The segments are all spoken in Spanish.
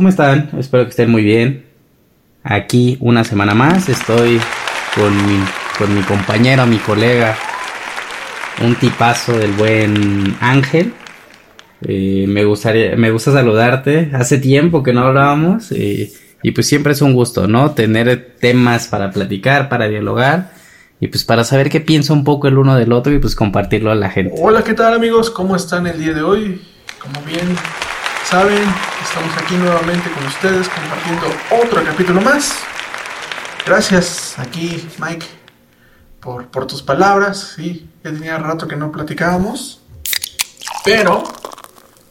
¿cómo están? Espero que estén muy bien. Aquí una semana más estoy con mi, con mi compañero, mi colega, un tipazo del buen Ángel. Eh, me gustaría, me gusta saludarte. Hace tiempo que no hablábamos eh, y pues siempre es un gusto, ¿no? Tener temas para platicar, para dialogar y pues para saber qué piensa un poco el uno del otro y pues compartirlo a la gente. Hola, ¿qué tal amigos? ¿Cómo están el día de hoy? Como bien saben, estamos aquí nuevamente con ustedes compartiendo otro capítulo más. Gracias aquí, Mike, por, por tus palabras. Sí, ya tenía rato que no platicábamos. Pero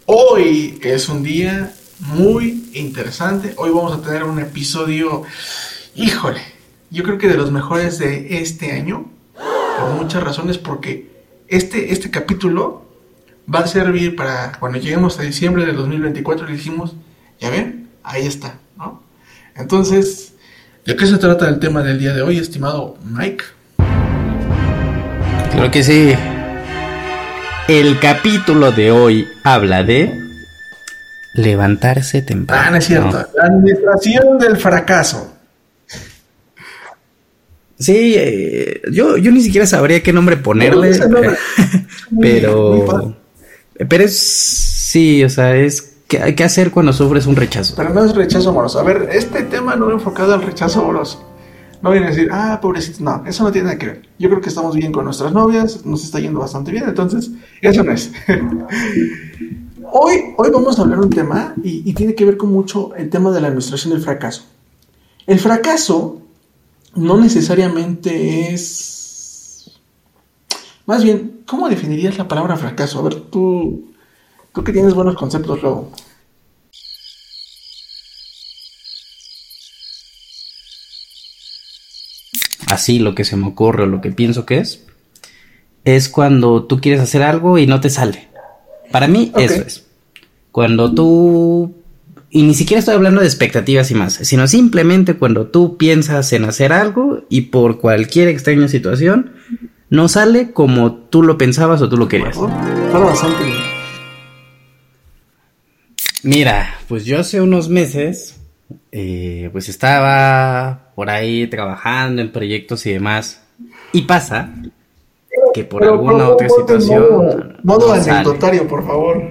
hoy es un día muy interesante. Hoy vamos a tener un episodio, híjole, yo creo que de los mejores de este año, por muchas razones, porque este, este capítulo va a servir para cuando lleguemos a diciembre del 2024 y dijimos, ya ven, ahí está, ¿no? Entonces, ¿de qué se trata el tema del día de hoy, estimado Mike? Creo que sí. El capítulo de hoy habla de levantarse temprano. Ah, no es cierto. La administración del fracaso. Sí, eh, yo, yo ni siquiera sabría qué nombre ponerle, pero, pero es, sí, o sea, es ¿qué, qué hacer cuando sufres un rechazo. Pero no es rechazo amoroso. A ver, este tema no enfocado al rechazo amoroso. No viene a decir, ah, pobrecito. No, eso no tiene nada que ver. Yo creo que estamos bien con nuestras novias, nos está yendo bastante bien, entonces, eso no es. hoy, hoy vamos a hablar un tema y, y tiene que ver con mucho el tema de la administración del fracaso. El fracaso no necesariamente es... Más bien, ¿cómo definirías la palabra fracaso? A ver, tú, tú que tienes buenos conceptos luego. Así lo que se me ocurre o lo que pienso que es, es cuando tú quieres hacer algo y no te sale. Para mí eso es. Cuando tú... Y ni siquiera estoy hablando de expectativas y más, sino simplemente cuando tú piensas en hacer algo y por cualquier extraña situación no sale como tú lo pensabas o tú lo querías. Para bastante bien. Mira, pues yo hace unos meses, eh, pues estaba por ahí trabajando en proyectos y demás. Y pasa que por Pero, alguna pero, otra situación... Modo no sale. anecdotario, por favor.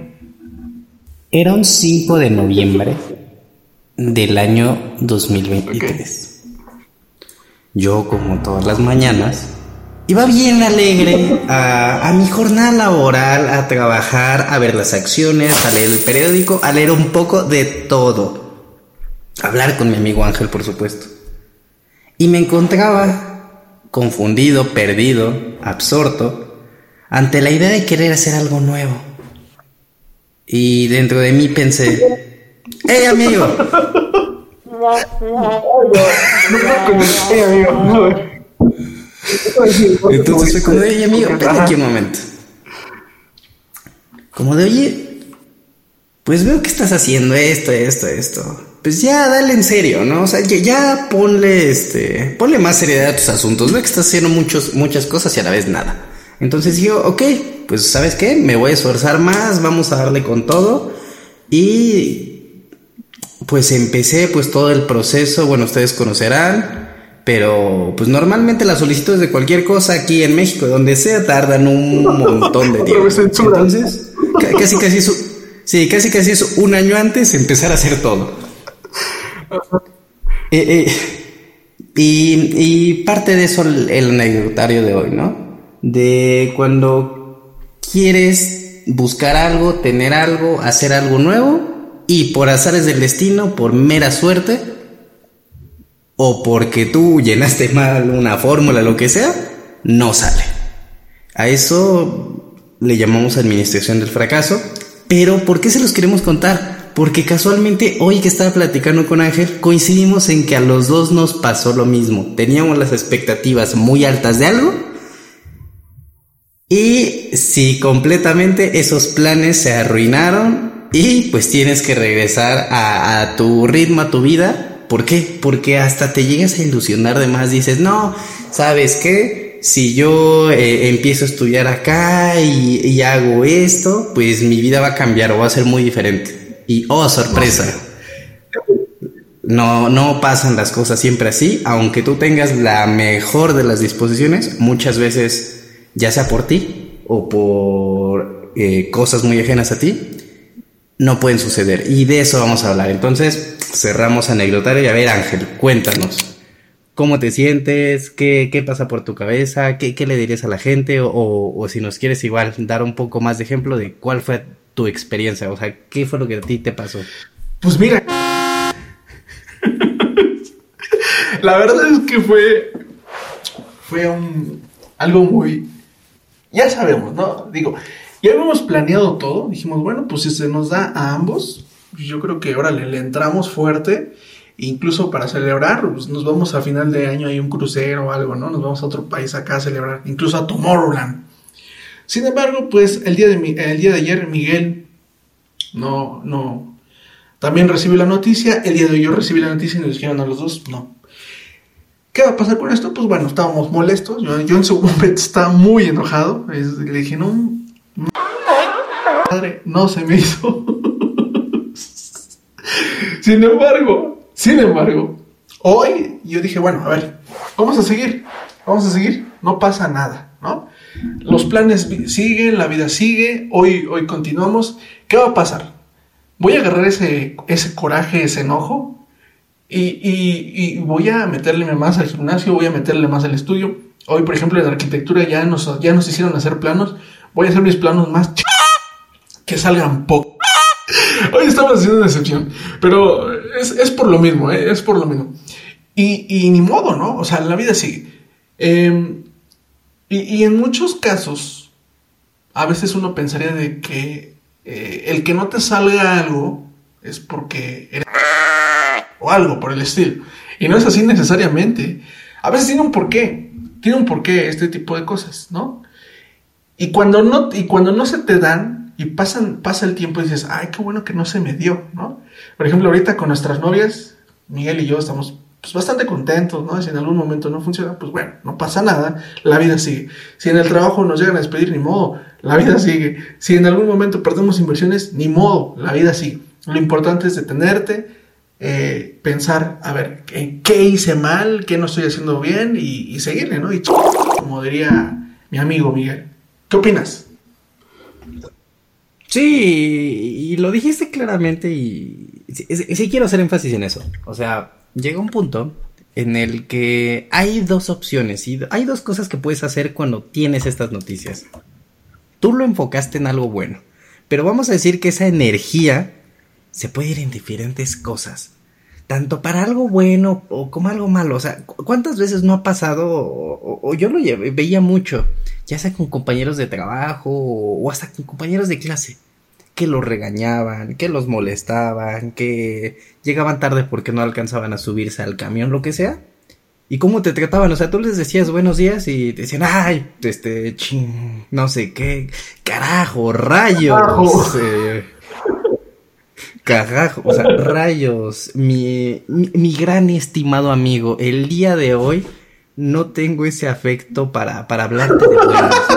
Era un 5 de noviembre del año 2023. Yo, como todas las mañanas, iba bien alegre a, mi jornada laboral, a trabajar, a ver las acciones, a leer el periódico, a leer un poco de todo. Hablar con mi amigo Ángel, por supuesto. Y me encontraba confundido, perdido, absorto, ante la idea de querer hacer algo nuevo. Y dentro de mí pensé, ¡Hey amigo! Eh, amigo. Entonces fue como de, oye amigo, espérate aquí un momento. Como de, oye, pues veo que estás haciendo esto, esto, esto. Pues ya, dale en serio, ¿no? O sea, ya, ya ponle, este, ponle más seriedad a tus asuntos. Veo que estás haciendo muchos, muchas cosas y a la vez nada. Entonces yo, ok, pues ¿sabes qué? Me voy a esforzar más, vamos a darle con todo. Y pues empecé pues todo el proceso, bueno, ustedes conocerán, pero pues normalmente las solicitudes de cualquier cosa aquí en México, donde sea, tardan un montón de tiempo. Entonces, ca- casi casi es, sí, casi casi es un año antes empezar a hacer todo. Eh, eh, y, y parte de eso el, el anecdotario de hoy, ¿no? De cuando quieres buscar algo, tener algo, hacer algo nuevo y por azares del destino, por mera suerte o porque tú llenaste mal una fórmula, lo que sea, no sale. A eso le llamamos administración del fracaso. Pero ¿por qué se los queremos contar? Porque casualmente hoy que estaba platicando con Ángel, coincidimos en que a los dos nos pasó lo mismo. Teníamos las expectativas muy altas de algo. Y sí, completamente esos planes se arruinaron y pues tienes que regresar a, a tu ritmo, a tu vida. ¿Por qué? Porque hasta te llegas a ilusionar de más. Dices, no, ¿sabes qué? Si yo eh, empiezo a estudiar acá y, hago esto, pues mi vida va a cambiar o va a ser muy diferente. Y, oh, sorpresa. no, no pasan las cosas siempre así, aunque tú tengas la mejor de las disposiciones, muchas veces, ya sea por ti o por eh, cosas muy ajenas a ti, no pueden suceder. Y de eso vamos a hablar. Entonces, cerramos anecdotario y a ver, Ángel, cuéntanos. ¿Cómo te sientes? ¿Qué, qué pasa por tu cabeza? ¿Qué, ¿Qué, le dirías a la gente? O, o, si nos quieres igual dar un poco más de ejemplo de cuál fue tu experiencia, o sea, ¿qué fue lo que a ti te pasó? Pues mira, la verdad es que fue, fue un, algo muy, ya sabemos, ¿no? Digo, ya habíamos planeado todo, dijimos, bueno, pues si se nos da a ambos, yo creo que ahora le, entramos fuerte incluso para celebrar, pues nos vamos a final de año hay un crucero o algo, ¿no? Nos vamos a otro país acá a celebrar, incluso a Tomorrowland. Sin embargo, pues el día de, el día de ayer Miguel no, no, también recibió la noticia, el día de hoy yo recibí la noticia y nos dijeron a los dos, no. ¿Qué va a pasar con esto? Pues bueno, estábamos molestos, yo, yo en su momento estaba muy enojado, le dije, no, madre, no se me hizo. Sin embargo, sin embargo, hoy yo dije, bueno, a ver, vamos a seguir, vamos a seguir, no pasa nada, ¿no? Los planes siguen, la vida sigue, hoy, hoy continuamos. ¿Qué va a pasar? Voy a agarrar ese, ese coraje, ese enojo y, y, voy a meterle más al gimnasio, voy a meterle más al estudio. Hoy, por ejemplo, en arquitectura ya nos, ya nos hicieron hacer planos. Voy a hacer mis planos más que salgan poco. Hoy estamos haciendo una excepción, pero es, por lo mismo, ¿eh? es por lo mismo. Y, ni modo, ¿no? O sea, la vida sigue. Em, y, en muchos casos, a veces uno pensaría de que eh, el que no te salga algo es porque eres... o algo por el estilo. Y no es así necesariamente. A veces tiene un porqué, tiene un porqué este tipo de cosas, ¿no? Y cuando no, y cuando no se te dan, y pasan, pasa el tiempo y dices, ay, qué bueno que no se me dio, ¿no? Por ejemplo, ahorita con nuestras novias, Miguel y yo estamos pues, bastante contentos, ¿no? Si en algún momento no funciona, pues bueno, no pasa nada, la vida sigue. Si en el trabajo nos llegan a despedir, ni modo, la vida sigue. Si en algún momento perdemos inversiones, ni modo, la vida sigue. Lo importante es detenerte, eh, pensar, a ver, ¿qué, hice mal? ¿Qué no estoy haciendo bien? Y, y seguirle, ¿no? Y como diría mi amigo Miguel. ¿Qué opinas? Sí, y lo dijiste claramente y sí, quiero hacer énfasis en eso. O sea, llega un punto en el que hay dos opciones y hay dos cosas que puedes hacer cuando tienes estas noticias. Tú lo enfocaste en algo bueno, pero vamos a decir que esa energía se puede ir en diferentes cosas. Tanto para algo bueno o como algo malo. O sea, ¿cuántas veces no ha pasado? O, yo lo veía mucho ya sea con compañeros de trabajo o hasta con compañeros de clase, que los regañaban, que los molestaban, que llegaban tarde porque no alcanzaban a subirse al camión, lo que sea. ¿Y cómo te trataban? O sea, tú les decías buenos días y te decían, ay, este, ching, no sé qué, carajo, rayos. Eh, o sea, rayos, mi, mi, mi gran estimado amigo, el día de hoy no tengo ese afecto para, para hablarte de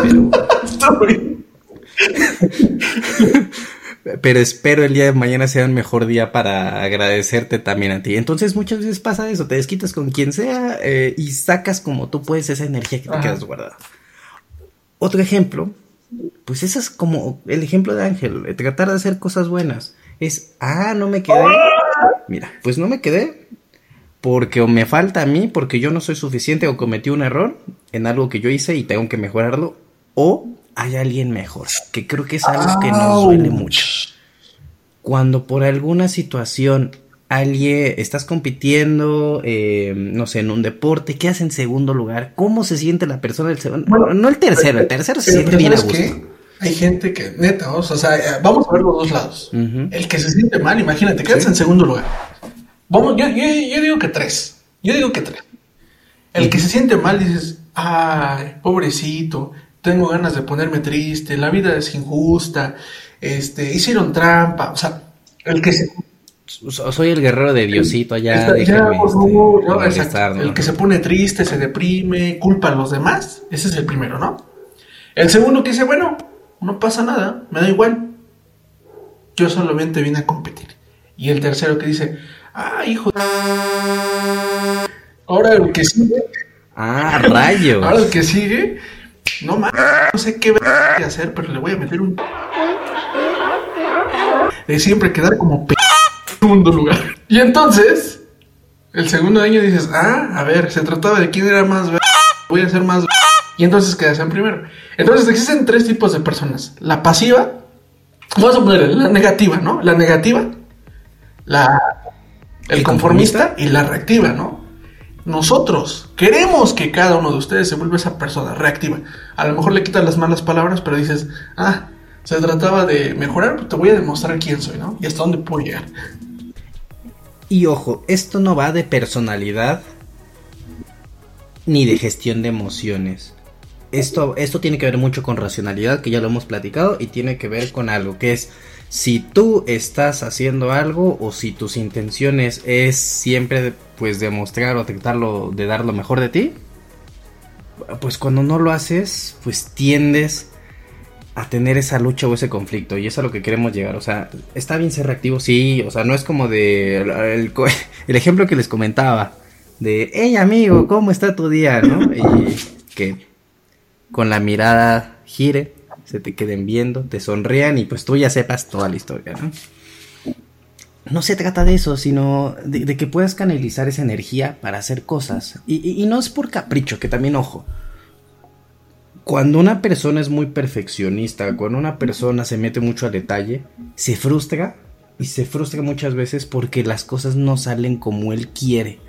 pero... pero espero el día de mañana sea un mejor día para agradecerte también a ti. Entonces muchas veces pasa eso, te desquitas con quien sea eh, y sacas como tú puedes esa energía que te quedas guardada. Otro ejemplo, pues ese es como el ejemplo de Ángel, tratar de hacer cosas buenas. Es, ah, no me quedé. Mira, pues no me quedé, porque o me falta a mí, porque yo no soy suficiente o cometí un error en algo que yo hice y tengo que mejorarlo, o hay alguien mejor, que creo que es algo que nos duele mucho. Cuando por alguna situación alguien estás compitiendo, eh, no sé, en un deporte, quedas en segundo lugar, ¿cómo se siente la persona del segundo? no el tercero, el tercero se siente bien a gusto. Hay gente que, neta, o sea, eh, vamos a ver los dos lados. El que se siente mal, imagínate, quedas en segundo lugar Vamos, yo, yo, digo que tres. Yo digo que tres. El que se siente mal dices, ay, pobrecito, tengo ganas de ponerme triste, la vida es injusta, este, hicieron trampa, o sea, el que se... Soy el guerrero de Diosito allá. el que se pone triste, se deprime, culpa a los demás, ese es el primero, ¿no? El segundo que dice, bueno, no pasa nada, me da igual, yo solamente vine a competir. Y el tercero que dice, Ah, hijo. Ahora el que sigue. Ah, rayos. Ahora el que sigue. No más, no sé qué voy a hacer, pero le voy a meter un. De siempre quedar como p segundo lugar. Y entonces, el segundo año dices, ah, a ver, se trataba de quién era más. Voy a ser más. Y entonces quedas en primero. Entonces existen tres tipos de personas: la pasiva, vamos a poner la negativa, ¿no? La negativa, la. El conformista y la reactiva, ¿no? Nosotros queremos que cada uno de ustedes se vuelva esa persona reactiva. A lo mejor le quitas las malas palabras, pero dices, ah, se trataba de mejorar, pues te voy a demostrar quién soy, ¿no? Y hasta dónde puedo llegar. Y ojo, esto no va de personalidad ni de gestión de emociones. Esto, esto tiene que ver mucho con racionalidad, que ya lo hemos platicado, y tiene que ver con algo que es si tú estás haciendo algo o si tus intenciones es siempre pues demostrar o tratarlo de dar lo mejor de ti, pues cuando no lo haces, pues tiendes a tener esa lucha o ese conflicto y es a lo que queremos llegar, o sea, está bien ser reactivo, sí, o sea, no es como de el, el ejemplo que les comentaba de, hey amigo, ¿cómo está tu día? ¿no? Y que con la mirada gire se te queden viendo, te sonrían y pues tú ya sepas toda la historia, ¿no? No se trata de eso, sino de, que puedas canalizar esa energía para hacer cosas. Y, no es por capricho, que también ojo. Cuando una persona es muy perfeccionista, cuando una persona se mete mucho al detalle, se frustra y se frustra muchas veces porque las cosas no salen como él quiere.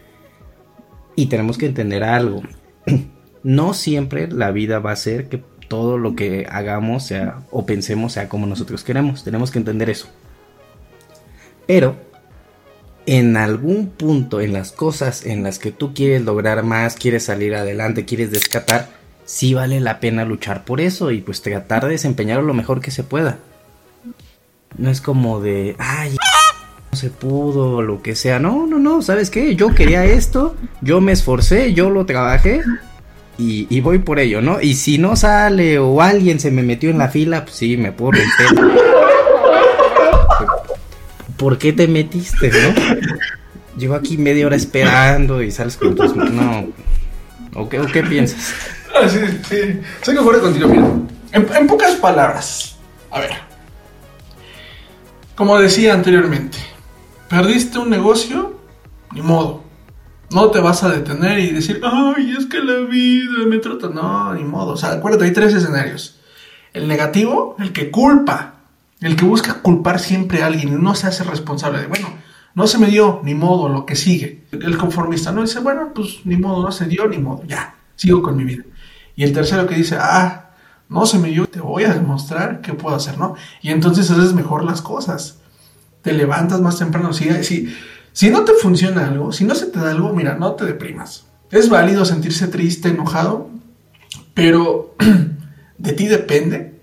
Y tenemos que entender algo. No siempre la vida va a ser que todo lo que hagamos sea o pensemos sea como nosotros queremos. Tenemos que entender eso. Pero en algún punto en las cosas en las que tú quieres lograr más, quieres salir adelante, quieres descatar, sí vale la pena luchar por eso y pues tratar de desempeñarlo lo mejor que se pueda. No es como de, ay, no se pudo, lo que sea. No, no, no, ¿sabes qué? Yo quería esto, yo me esforcé, yo lo trabajé y, voy por ello, ¿no? Y si no sale o alguien se me metió en la fila, pues sí, me puedo romper. ¿Por qué te metiste, no? Llevo aquí media hora esperando y sales con tus... No. ¿O qué, qué piensas? Ah, sí, sí. Soy mejor contigo, mira. En, en pocas palabras. A ver. Como decía anteriormente. Perdiste un negocio, ni modo no te vas a detener y decir, ay, es que la vida me trata. No, ni modo. O sea, acuérdate, hay tres escenarios. El negativo, el que culpa, el que busca culpar siempre a alguien y no se hace responsable de, bueno, no se me dio, ni modo, lo que sigue. El conformista, ¿no? Dice, bueno, pues ni modo, no se dio, ni modo, ya, sigo con mi vida. Y el tercero que dice, ah, no se me dio, te voy a demostrar qué puedo hacer, ¿no? Y entonces haces mejor las cosas. Te levantas más temprano. Si, si, si no te funciona algo, si no se te da algo, mira, no te deprimas. Es válido sentirse triste, enojado, pero de ti depende,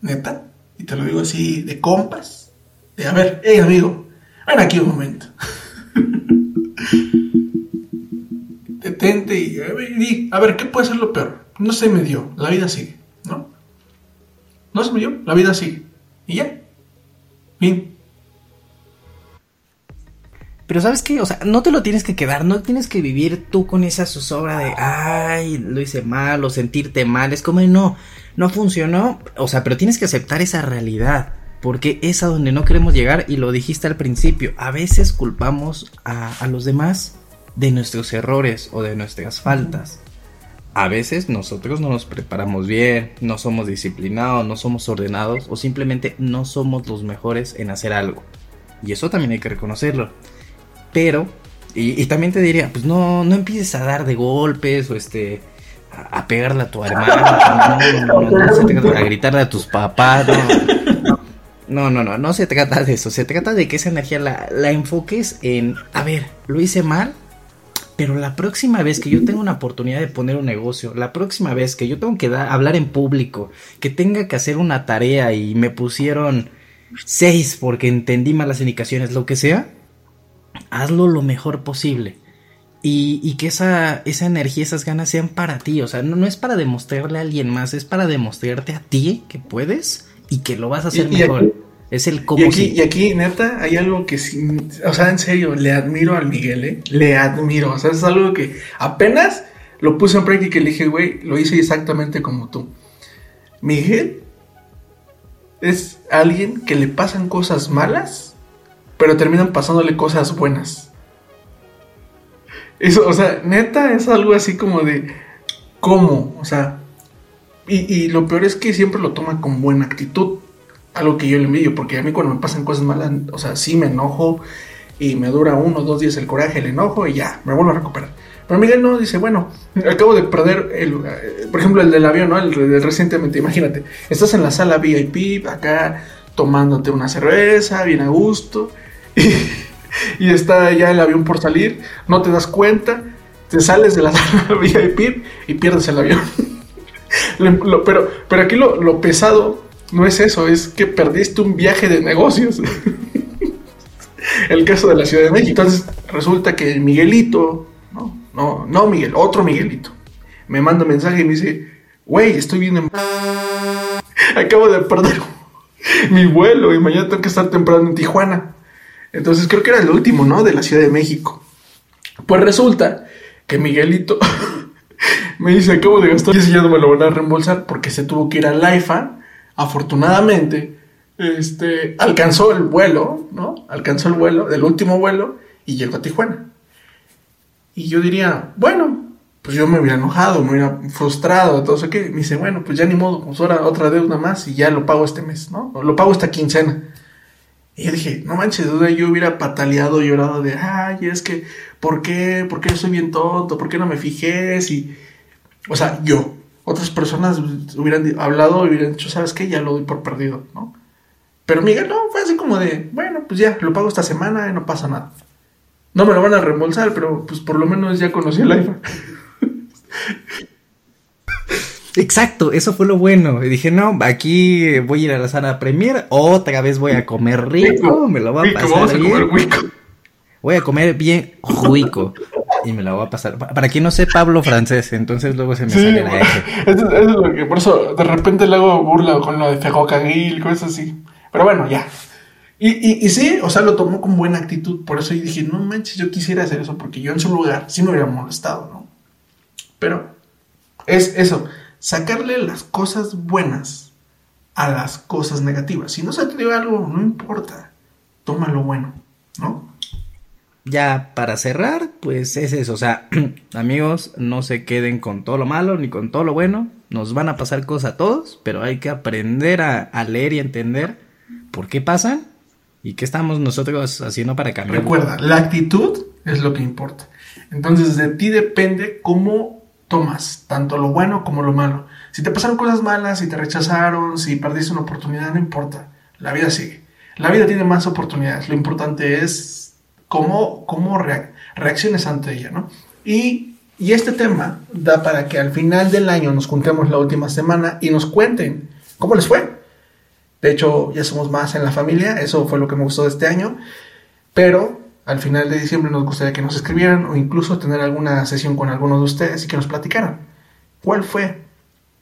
neta, y te lo digo así de compas, de a ver, hey amigo, ven aquí un momento. Detente y, y, a ver, ¿qué puede ser lo peor? No se me dio, la vida sigue, ¿no? No se me dio, la vida sigue. Y ya. Fin. Pero sabes qué, o sea, no te lo tienes que quedar, no tienes que vivir tú con esa zozobra de, ay, lo hice mal o sentirte mal, es como, no, no funcionó, o sea, pero tienes que aceptar esa realidad, porque es a donde no queremos llegar y lo dijiste al principio, a veces culpamos a, a los demás de nuestros errores o de nuestras faltas. A veces nosotros no nos preparamos bien, no somos disciplinados, no somos ordenados o simplemente no somos los mejores en hacer algo. Y eso también hay que reconocerlo. Pero, y, también te diría, pues no, no empieces a dar de golpes o este, a, pegarle a tu hermano, no, no, se trata de gritarle a tus papás, no. No, no, no, se trata de eso. Se trata de que esa energía la, la enfoques en, a ver, lo hice mal, pero la próxima vez que yo tenga una oportunidad de poner un negocio, la próxima vez que yo tengo que hablar en público, que tenga que hacer una tarea y me pusieron seis porque entendí malas indicaciones, lo que sea, hazlo lo mejor posible. Y, que esa, esa energía, esas ganas sean para ti. O sea, no, no, es para demostrarle a alguien más, es para demostrarte a ti que puedes y que lo vas a hacer mejor. Es el cómo y aquí, y aquí, neta, hay algo que sí, o sea, en serio, le admiro al Miguel, ¿eh? Le admiro, o sea, es algo que apenas lo puse en práctica y le dije, güey, lo hice exactamente como tú. Miguel es alguien que le pasan cosas malas, pero terminan pasándole cosas buenas. Eso, o sea, neta es algo así como de, ¿cómo? O sea, y, y lo peor es que siempre lo toma con buena actitud algo que yo le envidio, porque a mí cuando me pasan cosas malas, o sea, sí me enojo y me dura uno o dos días el coraje, el enojo y ya, me vuelvo a recuperar. Pero Miguel no dice, bueno, acabo de perder, el, eh, por ejemplo, el del avión, ¿no? El, recientemente, imagínate, estás en la sala VIP, acá tomándote una cerveza, bien a gusto, y, está ya el avión por salir, no te das cuenta, te sales de la sala VIP y pierdes el avión. pero, pero aquí lo, lo pesado no es eso, es que perdiste un viaje de negocios. el caso de la Ciudad de México. Entonces resulta que Miguelito, no, no, no Miguel, otro Miguelito, me manda un mensaje y me dice, güey, estoy bien en... Acabo de perder mi vuelo y mañana tengo que estar temprano en Tijuana. Entonces creo que era el último, ¿no? De la Ciudad de México. Pues resulta que Miguelito me dice, acabo de gastar y ese ya no me lo van a reembolsar porque se tuvo que ir a Laifa afortunadamente, este, alcanzó el vuelo, ¿no? Alcanzó el vuelo, del último vuelo, y llegó a Tijuana. Y yo diría, bueno, pues yo me hubiera enojado, me hubiera frustrado, todo eso que me dice, bueno, pues ya ni modo, pues ahora otra deuda más y ya lo pago este mes, ¿no? lo pago esta quincena. Y yo dije, no manches, duda, yo hubiera pataleado, llorado de, ay, es que, ¿por qué? ¿Por qué soy bien tonto? ¿Por qué no me fijé? Si, o sea, yo, otras personas hubieran hablado y hubieran dicho, ¿sabes qué? Ya lo doy por perdido, ¿no? Pero Miguel no, fue así como de, bueno, pues ya, lo pago esta semana y no pasa nada. No me lo van a reembolsar, pero pues por lo menos ya conocí el iPhone. Exacto, eso fue lo bueno. Y dije, no, aquí voy a ir a la sala Premier, otra vez voy a comer rico, me lo voy a pasar bien. Voy a comer bien rico y me la voy a pasar. Para quien no sé, Pablo francés, entonces luego se me sale la Eso, es lo que, por eso de repente le hago burla con lo de ferrocarril, cosas así. Pero bueno, ya. Y, y, y, sí, o sea, lo tomó con buena actitud. Por eso yo dije, no manches, yo quisiera hacer eso, porque yo en su lugar sí me hubiera molestado, ¿no? Pero es eso, sacarle las cosas buenas a las cosas negativas. Si no se te dio algo, no importa, toma lo bueno, ¿no? ya para cerrar, pues es eso. O sea, amigos, no se queden con todo lo malo ni con todo lo bueno. Nos van a pasar cosas a todos, pero hay que aprender a, leer y entender por qué pasan y qué estamos nosotros haciendo para cambiar. Recuerda, la actitud es lo que importa. Entonces, de ti depende cómo tomas tanto lo bueno como lo malo. Si te pasaron cosas malas, si te rechazaron, si perdiste una oportunidad, no importa. La vida sigue. La vida tiene más oportunidades. Lo importante es cómo, cómo reacciones ante ella, ¿no? Y, y este tema da para que al final del año nos juntemos la última semana y nos cuenten cómo les fue. De hecho, ya somos más en la familia, eso fue lo que me gustó de este año, pero al final de diciembre nos gustaría que nos escribieran o incluso tener alguna sesión con alguno de ustedes y que nos platicaran. ¿Cuál fue?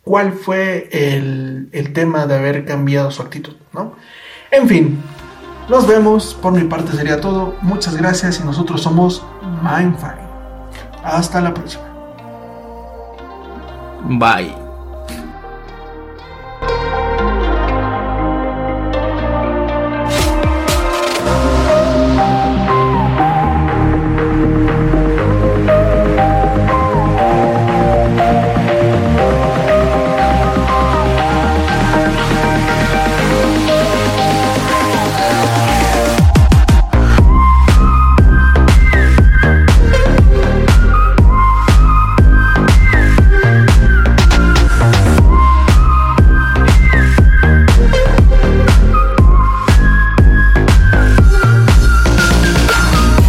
¿Cuál fue el, el tema de haber cambiado su actitud? ¿no? En fin, nos vemos, por mi parte sería todo. Muchas gracias y nosotros somos Mindfire. Hasta la próxima. Bye.